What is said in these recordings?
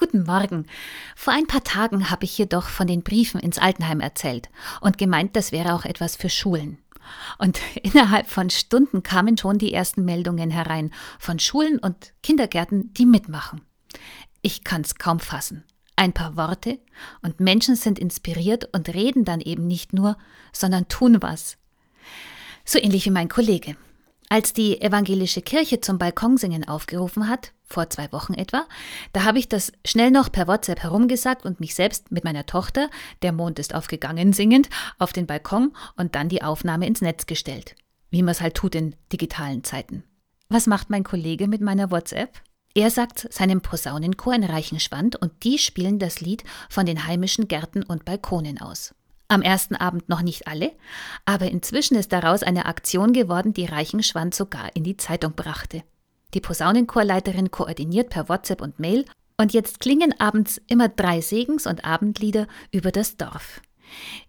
Guten Morgen. Vor ein paar Tagen habe ich jedoch von den Briefen ins Altenheim erzählt und gemeint, das wäre auch etwas für Schulen. Und innerhalb von Stunden kamen schon die ersten Meldungen herein von Schulen und Kindergärten, die mitmachen. Ich kann's kaum fassen. Ein paar Worte und Menschen sind inspiriert und reden dann eben nicht nur, sondern tun was. So ähnlich wie mein Kollege. Als die evangelische Kirche zum Balkonsingen aufgerufen hat, vor zwei Wochen etwa, da habe ich das schnell noch per WhatsApp herumgesagt und mich selbst mit meiner Tochter, der Mond ist aufgegangen singend, auf den Balkon und dann die Aufnahme ins Netz gestellt. Wie man es halt tut in digitalen Zeiten. Was macht mein Kollege mit meiner WhatsApp? Er sagt seinem Posaunenchor in Reichenschwand und die spielen das Lied von den heimischen Gärten und Balkonen aus. Am ersten Abend noch nicht alle, aber inzwischen ist daraus eine Aktion geworden, die Reichenschwand sogar in die Zeitung brachte. Die Posaunenchorleiterin koordiniert per WhatsApp und Mail und jetzt klingen abends immer drei Segens- und Abendlieder über das Dorf.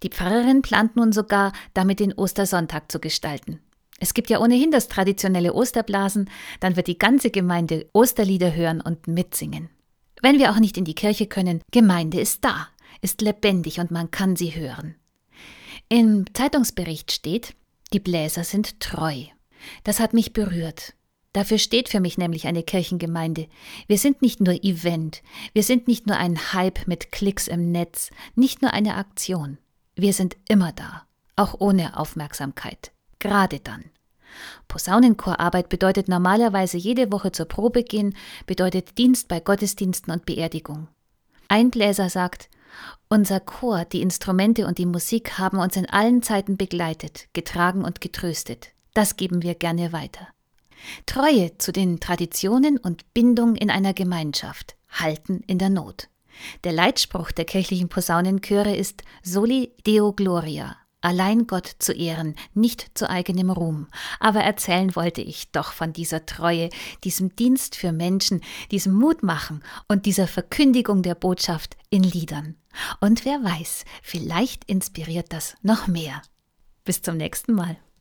Die Pfarrerin plant nun sogar, damit den Ostersonntag zu gestalten. Es gibt ja ohnehin das traditionelle Osterblasen, dann wird die ganze Gemeinde Osterlieder hören und mitsingen. Wenn wir auch nicht in die Kirche können, Gemeinde ist da ist lebendig und man kann sie hören. Im Zeitungsbericht steht, die Bläser sind treu. Das hat mich berührt. Dafür steht für mich nämlich eine Kirchengemeinde. Wir sind nicht nur Event, wir sind nicht nur ein Hype mit Klicks im Netz, nicht nur eine Aktion. Wir sind immer da, auch ohne Aufmerksamkeit. Gerade dann. Posaunenchorarbeit bedeutet normalerweise jede Woche zur Probe gehen, bedeutet Dienst bei Gottesdiensten und Beerdigung. Ein Bläser sagt, unser Chor, die Instrumente und die Musik haben uns in allen Zeiten begleitet, getragen und getröstet. Das geben wir gerne weiter. Treue zu den Traditionen und Bindung in einer Gemeinschaft, halten in der Not. Der Leitspruch der kirchlichen Posaunenchöre ist Soli Deo Gloria, allein Gott zu ehren, nicht zu eigenem Ruhm. Aber erzählen wollte ich doch von dieser Treue, diesem Dienst für Menschen, diesem Mutmachen und dieser Verkündigung der Botschaft in Liedern. Und wer weiß, vielleicht inspiriert das noch mehr. Bis zum nächsten Mal.